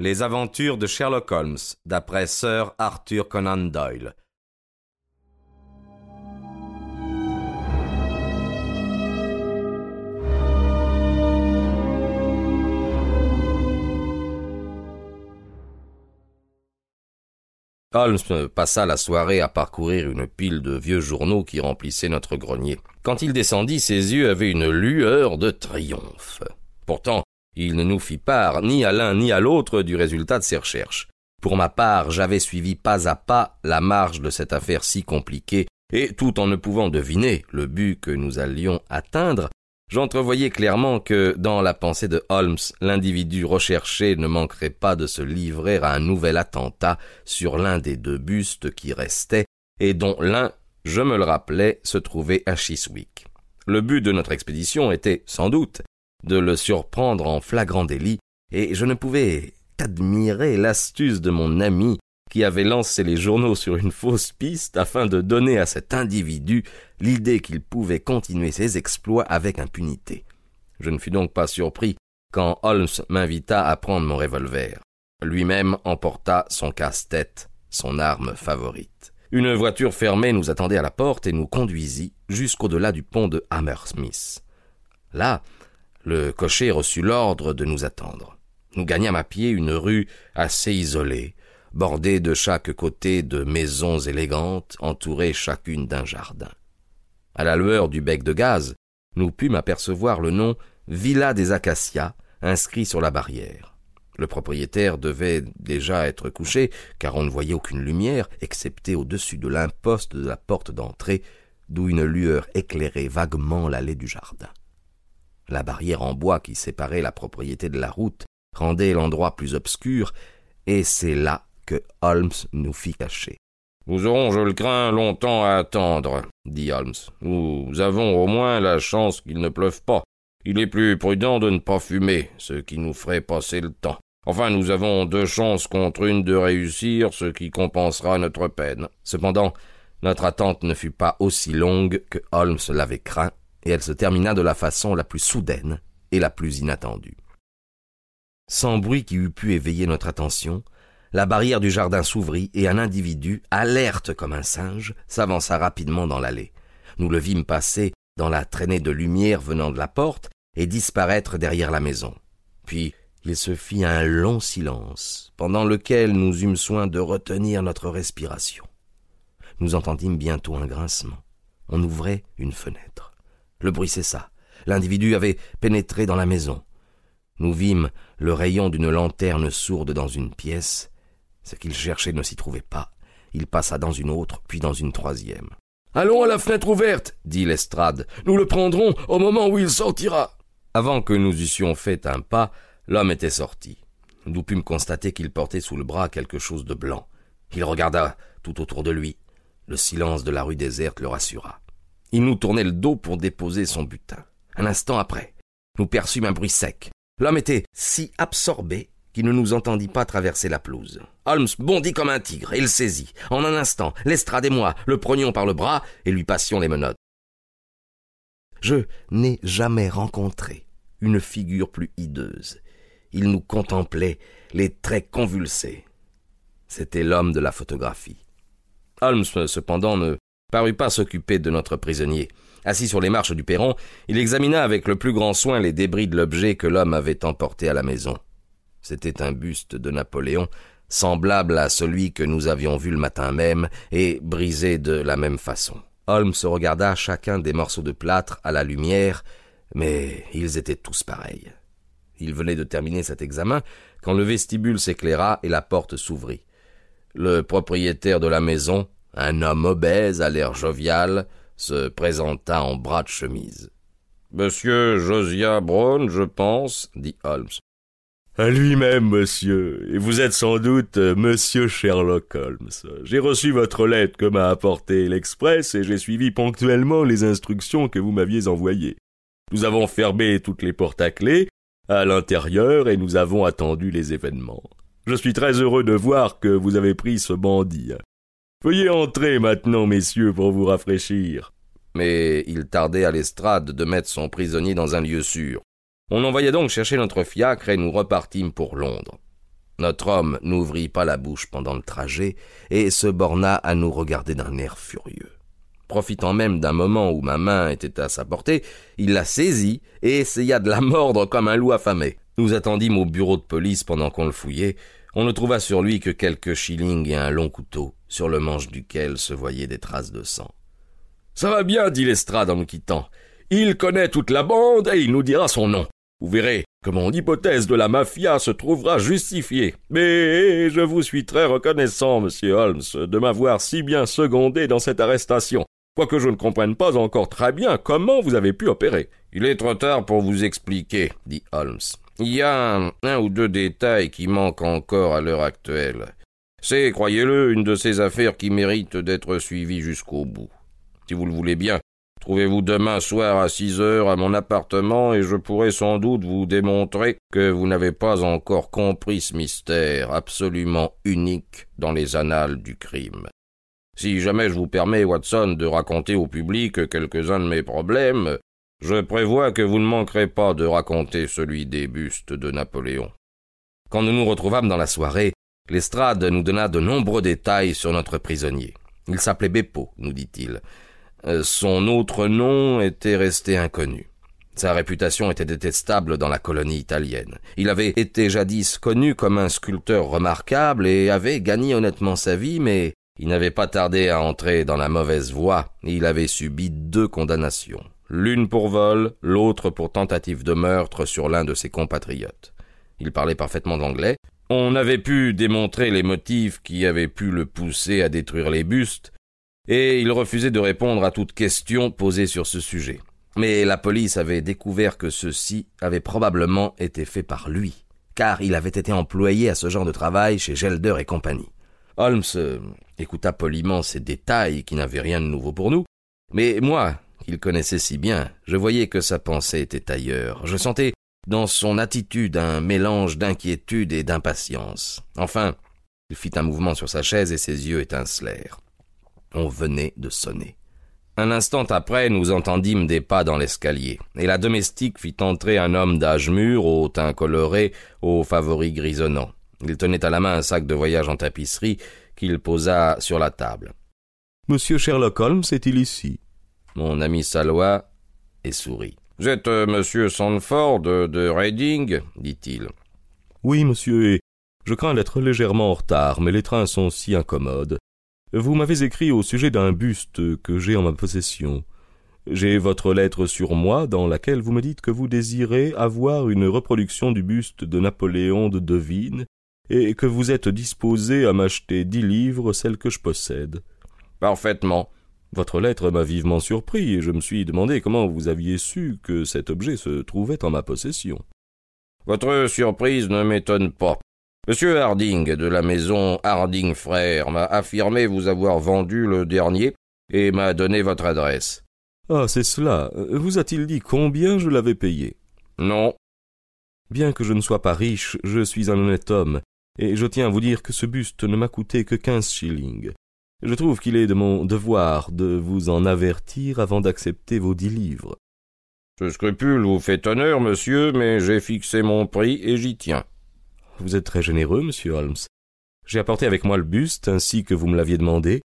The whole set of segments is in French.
Les aventures de Sherlock Holmes, d'après Sir Arthur Conan Doyle. Holmes passa la soirée à parcourir une pile de vieux journaux qui remplissaient notre grenier. Quand il descendit, ses yeux avaient une lueur de triomphe. Pourtant, il ne nous fit part ni à l'un ni à l'autre du résultat de ses recherches. Pour ma part, j'avais suivi pas à pas la marge de cette affaire si compliquée, et tout en ne pouvant deviner le but que nous allions atteindre, j'entrevoyais clairement que, dans la pensée de Holmes, l'individu recherché ne manquerait pas de se livrer à un nouvel attentat sur l'un des deux bustes qui restaient, et dont l'un, je me le rappelais, se trouvait à Chiswick. Le but de notre expédition était, sans doute, de le surprendre en flagrant délit, et je ne pouvais qu'admirer l'astuce de mon ami qui avait lancé les journaux sur une fausse piste afin de donner à cet individu l'idée qu'il pouvait continuer ses exploits avec impunité. Je ne fus donc pas surpris quand Holmes m'invita à prendre mon revolver. Lui-même emporta son casse-tête, son arme favorite. Une voiture fermée nous attendait à la porte et nous conduisit jusqu'au-delà du pont de Hammersmith. Là, le cocher reçut l'ordre de nous attendre. Nous gagnâmes à pied une rue assez isolée, bordée de chaque côté de maisons élégantes, entourées chacune d'un jardin. À la lueur du bec de gaz, nous pûmes apercevoir le nom Villa des Acacias inscrit sur la barrière. Le propriétaire devait déjà être couché, car on ne voyait aucune lumière, excepté au-dessus de l'imposte de la porte d'entrée, d'où une lueur éclairait vaguement l'allée du jardin. La barrière en bois qui séparait la propriété de la route rendait l'endroit plus obscur, et c'est là que Holmes nous fit cacher. Nous aurons, je le crains, longtemps à attendre, dit Holmes. Nous avons au moins la chance qu'il ne pleuve pas. Il est plus prudent de ne pas fumer, ce qui nous ferait passer le temps. Enfin, nous avons deux chances contre une de réussir, ce qui compensera notre peine. Cependant, notre attente ne fut pas aussi longue que Holmes l'avait craint, et elle se termina de la façon la plus soudaine et la plus inattendue. Sans bruit qui eût pu éveiller notre attention, la barrière du jardin s'ouvrit et un individu, alerte comme un singe, s'avança rapidement dans l'allée. Nous le vîmes passer dans la traînée de lumière venant de la porte et disparaître derrière la maison. Puis il se fit un long silence, pendant lequel nous eûmes soin de retenir notre respiration. Nous entendîmes bientôt un grincement. On ouvrait une fenêtre. Le bruit cessa. L'individu avait pénétré dans la maison. Nous vîmes le rayon d'une lanterne sourde dans une pièce. Ce qu'il cherchait ne s'y trouvait pas. Il passa dans une autre, puis dans une troisième. Allons à la fenêtre ouverte, dit Lestrade. Nous le prendrons au moment où il sortira. Avant que nous eussions fait un pas, l'homme était sorti. Nous pûmes constater qu'il portait sous le bras quelque chose de blanc. Il regarda tout autour de lui. Le silence de la rue déserte le rassura. Il nous tournait le dos pour déposer son butin. Un instant après, nous perçûmes un bruit sec. L'homme était si absorbé qu'il ne nous entendit pas traverser la pelouse. Holmes bondit comme un tigre et le saisit. En un instant, Lestrade et moi le prenions par le bras et lui passions les menottes. Je n'ai jamais rencontré une figure plus hideuse. Il nous contemplait, les traits convulsés. C'était l'homme de la photographie. Holmes, cependant, ne parut pas s'occuper de notre prisonnier. Assis sur les marches du perron, il examina avec le plus grand soin les débris de l'objet que l'homme avait emporté à la maison. C'était un buste de Napoléon, semblable à celui que nous avions vu le matin même, et brisé de la même façon. Holmes regarda chacun des morceaux de plâtre à la lumière, mais ils étaient tous pareils. Il venait de terminer cet examen quand le vestibule s'éclaira et la porte s'ouvrit. Le propriétaire de la maison, un homme obèse à l'air jovial se présenta en bras de chemise. Monsieur Josiah Brown, je pense, dit Holmes. À lui-même, monsieur, et vous êtes sans doute euh, monsieur Sherlock Holmes. J'ai reçu votre lettre que m'a apportée l'Express et j'ai suivi ponctuellement les instructions que vous m'aviez envoyées. Nous avons fermé toutes les portes à clé à l'intérieur et nous avons attendu les événements. Je suis très heureux de voir que vous avez pris ce bandit. Veuillez entrer maintenant, messieurs, pour vous rafraîchir. Mais il tardait à l'estrade de mettre son prisonnier dans un lieu sûr. On envoya donc chercher notre fiacre et nous repartîmes pour Londres. Notre homme n'ouvrit pas la bouche pendant le trajet et se borna à nous regarder d'un air furieux. Profitant même d'un moment où ma main était à sa portée, il la saisit et essaya de la mordre comme un loup affamé. Nous attendîmes au bureau de police pendant qu'on le fouillait. On ne trouva sur lui que quelques shillings et un long couteau, sur le manche duquel se voyaient des traces de sang. Ça va bien, dit Lestrade en nous quittant. Il connaît toute la bande et il nous dira son nom. Vous verrez que mon hypothèse de la mafia se trouvera justifiée. Mais je vous suis très reconnaissant, monsieur Holmes, de m'avoir si bien secondé dans cette arrestation quoique je ne comprenne pas encore très bien comment vous avez pu opérer. Il est trop tard pour vous expliquer, dit Holmes. Il y a un, ou deux détails qui manquent encore à l'heure actuelle. C'est, croyez-le, une de ces affaires qui méritent d'être suivies jusqu'au bout. Si vous le voulez bien, trouvez-vous demain soir à six heures à mon appartement et je pourrai sans doute vous démontrer que vous n'avez pas encore compris ce mystère absolument unique dans les annales du crime. Si jamais je vous permets, Watson, de raconter au public quelques-uns de mes problèmes, je prévois que vous ne manquerez pas de raconter celui des bustes de Napoléon. Quand nous nous retrouvâmes dans la soirée, Lestrade nous donna de nombreux détails sur notre prisonnier. Il s'appelait Beppo, nous dit-il. Euh, son autre nom était resté inconnu. Sa réputation était détestable dans la colonie italienne. Il avait été jadis connu comme un sculpteur remarquable et avait gagné honnêtement sa vie, mais il n'avait pas tardé à entrer dans la mauvaise voie, il avait subi deux condamnations, l'une pour vol, l'autre pour tentative de meurtre sur l'un de ses compatriotes. Il parlait parfaitement anglais. On avait pu démontrer les motifs qui avaient pu le pousser à détruire les bustes, et il refusait de répondre à toute question posée sur ce sujet. Mais la police avait découvert que ceci avait probablement été fait par lui, car il avait été employé à ce genre de travail chez Gelder et compagnie. Holmes euh, écouta poliment ces détails qui n'avaient rien de nouveau pour nous, mais moi, qu'il connaissait si bien, je voyais que sa pensée était ailleurs. Je sentais dans son attitude un mélange d'inquiétude et d'impatience. Enfin, il fit un mouvement sur sa chaise et ses yeux étincelèrent. On venait de sonner. Un instant après, nous entendîmes des pas dans l'escalier, et la domestique fit entrer un homme d'âge mûr, au teint coloré, aux favoris grisonnants. Il tenait à la main un sac de voyage en tapisserie qu'il posa sur la table. Monsieur Sherlock Holmes est-il ici? Mon ami salua et sourit. Vous êtes euh, monsieur Sandford de, de Reading dit-il. Oui, monsieur, et je crains d'être légèrement en retard, mais les trains sont si incommodes. Vous m'avez écrit au sujet d'un buste que j'ai en ma possession. J'ai votre lettre sur moi dans laquelle vous me dites que vous désirez avoir une reproduction du buste de Napoléon de Devine et que vous êtes disposé à m'acheter dix livres, celles que je possède. Parfaitement. Votre lettre m'a vivement surpris, et je me suis demandé comment vous aviez su que cet objet se trouvait en ma possession. Votre surprise ne m'étonne pas. Monsieur Harding de la maison Harding Frères m'a affirmé vous avoir vendu le dernier et m'a donné votre adresse. Ah, c'est cela. Vous a-t-il dit combien je l'avais payé? Non. Bien que je ne sois pas riche, je suis un honnête homme, et je tiens à vous dire que ce buste ne m'a coûté que quinze shillings. Je trouve qu'il est de mon devoir de vous en avertir avant d'accepter vos dix livres. Ce scrupule vous fait honneur, monsieur, mais j'ai fixé mon prix et j'y tiens. Vous êtes très généreux, monsieur Holmes. J'ai apporté avec moi le buste ainsi que vous me l'aviez demandé.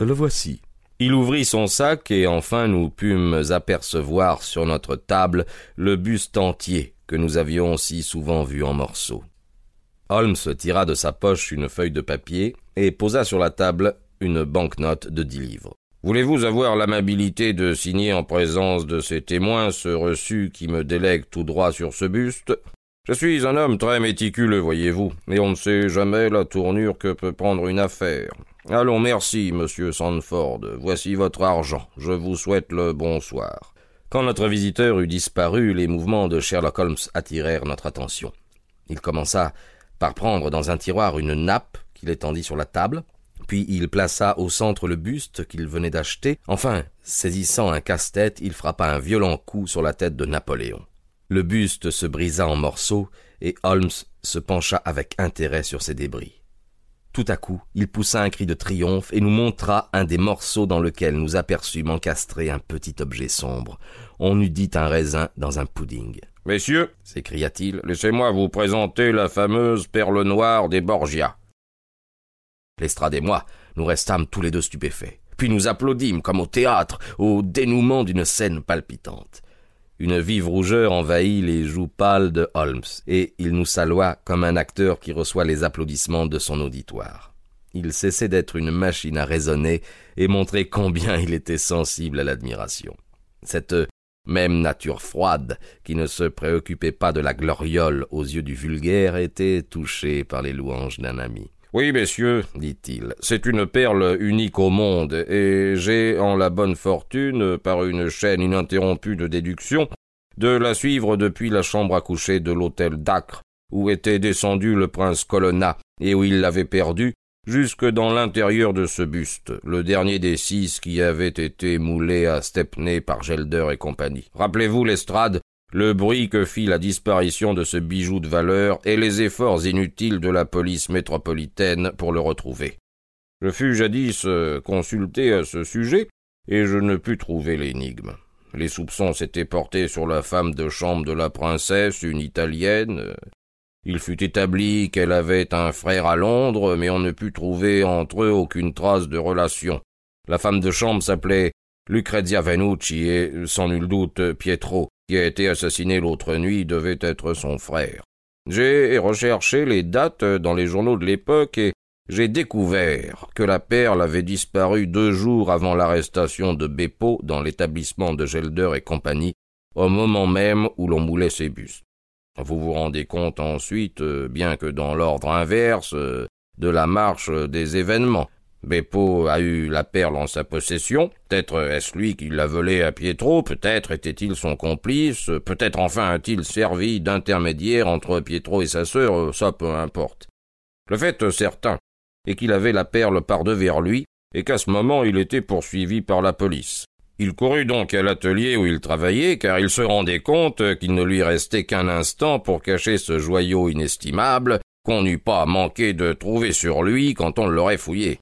Le voici. Il ouvrit son sac et enfin nous pûmes apercevoir sur notre table le buste entier que nous avions si souvent vu en morceaux. Holmes tira de sa poche une feuille de papier et posa sur la table une banquenote de dix livres. Voulez-vous avoir l'amabilité de signer en présence de ces témoins ce reçu qui me délègue tout droit sur ce buste? Je suis un homme très méticuleux, voyez-vous, et on ne sait jamais la tournure que peut prendre une affaire. Allons, merci, monsieur Sandford. Voici votre argent. Je vous souhaite le bonsoir. Quand notre visiteur eut disparu, les mouvements de Sherlock Holmes attirèrent notre attention. Il commença par prendre dans un tiroir une nappe qu'il étendit sur la table, puis il plaça au centre le buste qu'il venait d'acheter. Enfin, saisissant un casse-tête, il frappa un violent coup sur la tête de Napoléon. Le buste se brisa en morceaux, et Holmes se pencha avec intérêt sur ses débris. Tout à coup, il poussa un cri de triomphe et nous montra un des morceaux dans lequel nous aperçûmes encastrer un petit objet sombre. On eût dit un raisin dans un pudding. Messieurs, s'écria-t-il, laissez-moi vous présenter la fameuse perle noire des Borgia. Lestrade et moi, nous restâmes tous les deux stupéfaits. Puis nous applaudîmes comme au théâtre, au dénouement d'une scène palpitante. Une vive rougeur envahit les joues pâles de Holmes, et il nous salua comme un acteur qui reçoit les applaudissements de son auditoire. Il cessait d'être une machine à raisonner et montrer combien il était sensible à l'admiration. Cette même nature froide, qui ne se préoccupait pas de la gloriole aux yeux du vulgaire, était touchée par les louanges d'un ami. Oui, messieurs, dit-il, c'est une perle unique au monde, et j'ai en la bonne fortune, par une chaîne ininterrompue de déduction, de la suivre depuis la chambre à coucher de l'hôtel d'Acre, où était descendu le prince Colonna, et où il l'avait perdu, jusque dans l'intérieur de ce buste, le dernier des six qui avait été moulé à Stepney par Gelder et compagnie. Rappelez-vous l'estrade, le bruit que fit la disparition de ce bijou de valeur et les efforts inutiles de la police métropolitaine pour le retrouver. Je fus jadis euh, consulté à ce sujet, et je ne pus trouver l'énigme. Les soupçons s'étaient portés sur la femme de chambre de la princesse, une italienne. Il fut établi qu'elle avait un frère à Londres, mais on ne put trouver entre eux aucune trace de relation. La femme de chambre s'appelait Lucrezia Venucci et, sans nul doute, Pietro, qui a été assassiné l'autre nuit, devait être son frère. J'ai recherché les dates dans les journaux de l'époque et j'ai découvert que la perle avait disparu deux jours avant l'arrestation de Beppo dans l'établissement de Gelder et compagnie, au moment même où l'on moulait ses bustes. Vous vous rendez compte ensuite, bien que dans l'ordre inverse, de la marche des événements. Beppo a eu la perle en sa possession. Peut-être est-ce lui qui l'a volée à Pietro, peut-être était-il son complice, peut-être enfin a-t-il servi d'intermédiaire entre Pietro et sa sœur, ça peu importe. Le fait certain est qu'il avait la perle par devers lui, et qu'à ce moment il était poursuivi par la police. Il courut donc à l'atelier où il travaillait, car il se rendait compte qu'il ne lui restait qu'un instant pour cacher ce joyau inestimable qu'on n'eût pas manqué de trouver sur lui quand on l'aurait fouillé.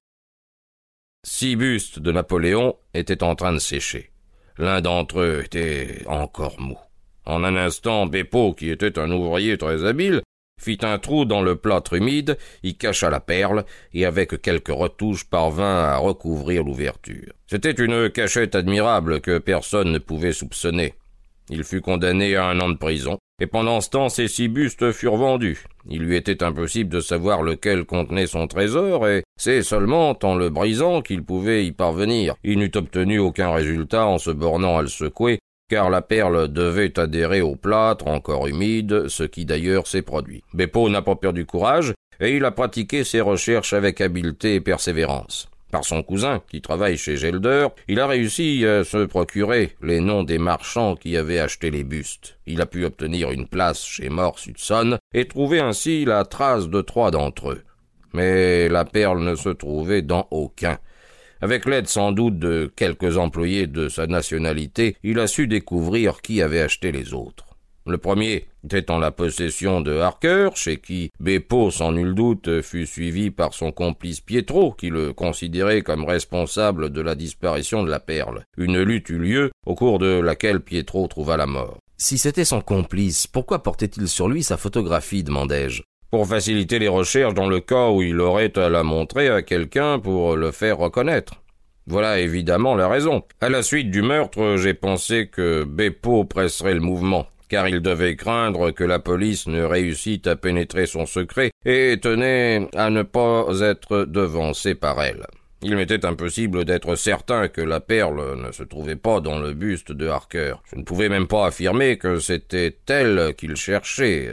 Six bustes de Napoléon étaient en train de sécher. L'un d'entre eux était encore mou. En un instant, Beppo, qui était un ouvrier très habile, fit un trou dans le plâtre humide, y cacha la perle, et avec quelques retouches parvint à recouvrir l'ouverture. C'était une cachette admirable que personne ne pouvait soupçonner. Il fut condamné à un an de prison, et pendant ce temps ses six bustes furent vendus. Il lui était impossible de savoir lequel contenait son trésor, et c'est seulement en le brisant qu'il pouvait y parvenir. Il n'eût obtenu aucun résultat en se bornant à le secouer, car la perle devait adhérer au plâtre encore humide, ce qui d'ailleurs s'est produit. Beppo n'a pas perdu courage, et il a pratiqué ses recherches avec habileté et persévérance par son cousin, qui travaille chez Gelder, il a réussi à se procurer les noms des marchands qui avaient acheté les bustes. Il a pu obtenir une place chez Morse Hudson et trouver ainsi la trace de trois d'entre eux. Mais la perle ne se trouvait dans aucun. Avec l'aide sans doute de quelques employés de sa nationalité, il a su découvrir qui avait acheté les autres. Le premier était en la possession de Harker, chez qui Beppo, sans nul doute, fut suivi par son complice Pietro, qui le considérait comme responsable de la disparition de la perle. Une lutte eut lieu, au cours de laquelle Pietro trouva la mort. Si c'était son complice, pourquoi portait-il sur lui sa photographie demandai-je. Pour faciliter les recherches dans le cas où il aurait à la montrer à quelqu'un pour le faire reconnaître. Voilà évidemment la raison. À la suite du meurtre, j'ai pensé que Beppo presserait le mouvement car il devait craindre que la police ne réussît à pénétrer son secret et tenait à ne pas être devancé par elle. Il m'était impossible d'être certain que la perle ne se trouvait pas dans le buste de Harker. Je ne pouvais même pas affirmer que c'était elle qu'il cherchait.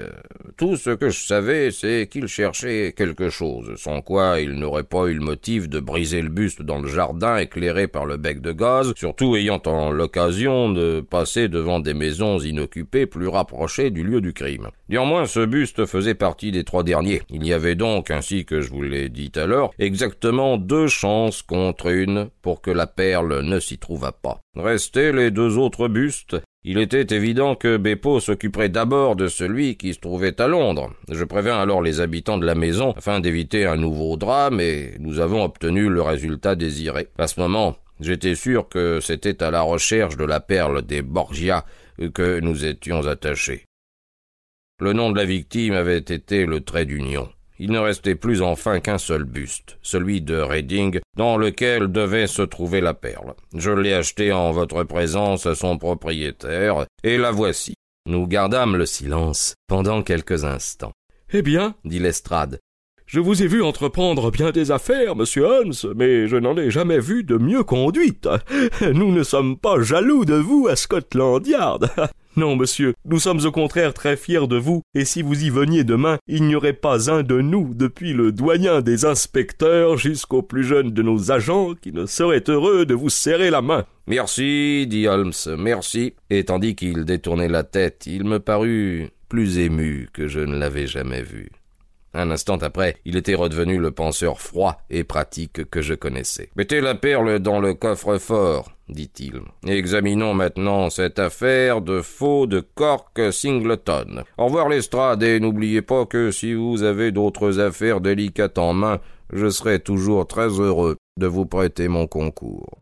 Tout ce que je savais, c'est qu'il cherchait quelque chose, sans quoi il n'aurait pas eu le motif de briser le buste dans le jardin éclairé par le bec de gaz, surtout ayant en l'occasion de passer devant des maisons inoccupées plus rapprochées du lieu du crime. Néanmoins, ce buste faisait partie des trois derniers. Il y avait donc, ainsi que je vous l'ai dit alors, exactement deux contre une pour que la perle ne s'y trouvât pas. Restaient les deux autres bustes. Il était évident que Beppo s'occuperait d'abord de celui qui se trouvait à Londres. Je prévins alors les habitants de la maison afin d'éviter un nouveau drame et nous avons obtenu le résultat désiré. À ce moment, j'étais sûr que c'était à la recherche de la perle des Borgia que nous étions attachés. Le nom de la victime avait été le trait d'union. Il ne restait plus enfin qu'un seul buste, celui de Redding, dans lequel devait se trouver la perle. Je l'ai acheté en votre présence à son propriétaire, et la voici. Nous gardâmes le silence pendant quelques instants. Eh bien, dit Lestrade, je vous ai vu entreprendre bien des affaires, monsieur Holmes, mais je n'en ai jamais vu de mieux conduite. Nous ne sommes pas jaloux de vous à Scotland Yard. Non, monsieur, nous sommes au contraire très fiers de vous, et si vous y veniez demain, il n'y aurait pas un de nous, depuis le doyen des inspecteurs jusqu'au plus jeune de nos agents, qui ne serait heureux de vous serrer la main. Merci, dit Holmes, merci. Et tandis qu'il détournait la tête, il me parut plus ému que je ne l'avais jamais vu. Un instant après, il était redevenu le penseur froid et pratique que je connaissais. Mettez la perle dans le coffre-fort, dit-il. Examinons maintenant cette affaire de faux de Cork Singleton. Au revoir Lestrade et n'oubliez pas que si vous avez d'autres affaires délicates en main, je serai toujours très heureux de vous prêter mon concours.